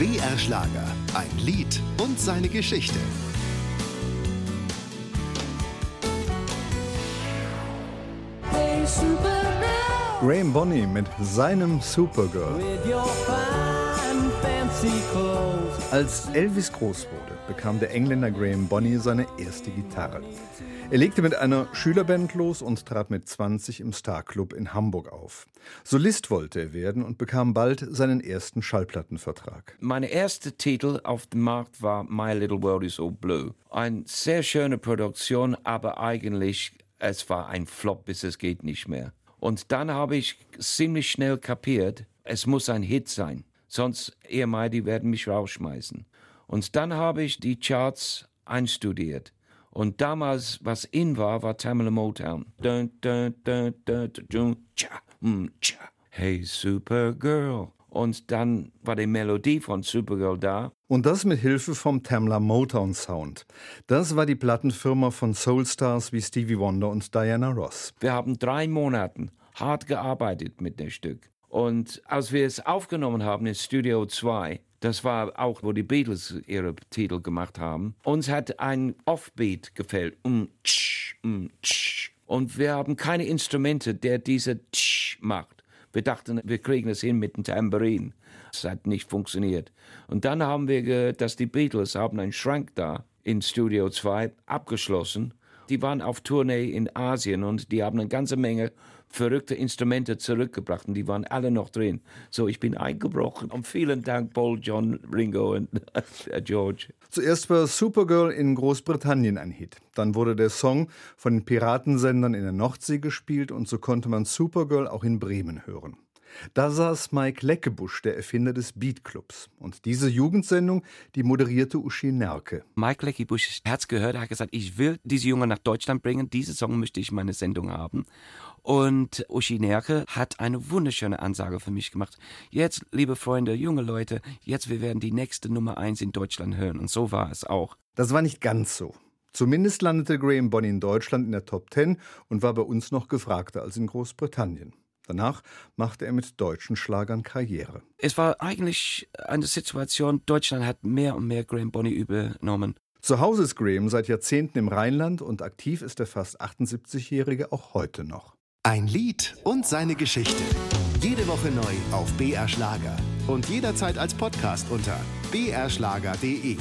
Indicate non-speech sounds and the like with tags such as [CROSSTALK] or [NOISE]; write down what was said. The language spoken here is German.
BR Schlager. Ein Lied und seine Geschichte. Graham Bonney mit seinem Supergirl. Als Elvis groß wurde, bekam der Engländer Graham Bonney seine erste Gitarre. Er legte mit einer Schülerband los und trat mit 20 im Starclub in Hamburg auf. Solist wollte er werden und bekam bald seinen ersten Schallplattenvertrag. Mein erster Titel auf dem Markt war My Little World is All Blue. Eine sehr schöne Produktion, aber eigentlich es war ein Flop, bis es geht nicht mehr. Und dann habe ich ziemlich schnell kapiert, es muss ein Hit sein, sonst EMI, die werden mich rausschmeißen. Und dann habe ich die Charts einstudiert. Und damals, was in war, war Tamala Motown. Dun, dun, dun, dun, dun, dun, cha, mm. Hey Supergirl. Und dann war die Melodie von Supergirl da. Und das mit Hilfe vom Tamla Motown Sound. Das war die Plattenfirma von Soulstars wie Stevie Wonder und Diana Ross. Wir haben drei Monate hart gearbeitet mit dem Stück. Und als wir es aufgenommen haben in Studio 2, das war auch, wo die Beatles ihre Titel gemacht haben, uns hat ein Offbeat gefällt. Und wir haben keine Instrumente, der diese macht. Wir dachten, wir kriegen es hin mit dem Tambourin. Es hat nicht funktioniert. Und dann haben wir gehört, dass die Beatles haben einen Schrank da in Studio 2 abgeschlossen. Die waren auf Tournee in Asien und die haben eine ganze Menge verrückte Instrumente zurückgebracht und die waren alle noch drin. So, ich bin eingebrochen. Und vielen Dank, Paul, John, Ringo und [LAUGHS] äh, George. Zuerst war Supergirl in Großbritannien ein Hit. Dann wurde der Song von den Piratensendern in der Nordsee gespielt und so konnte man Supergirl auch in Bremen hören. Da saß Mike Leckebusch, der Erfinder des Beatclubs. Und diese Jugendsendung, die moderierte Uschi Nerke. Mike Lecky Bush Herz gehört, er hat gesagt, ich will diese Jungen nach Deutschland bringen, diese Song möchte ich in meine Sendung haben. Und Uschi Nerke hat eine wunderschöne Ansage für mich gemacht. Jetzt, liebe Freunde, junge Leute, jetzt wir werden die nächste Nummer eins in Deutschland hören. Und so war es auch. Das war nicht ganz so. Zumindest landete Graham Bonney in Deutschland in der Top Ten und war bei uns noch gefragter als in Großbritannien. Danach machte er mit deutschen Schlagern Karriere. Es war eigentlich eine Situation, Deutschland hat mehr und mehr Graham Bonny übernommen. Zu Hause ist Graham seit Jahrzehnten im Rheinland und aktiv ist der fast 78-Jährige auch heute noch. Ein Lied und seine Geschichte. Jede Woche neu auf BR Schlager. Und jederzeit als Podcast unter brschlager.de.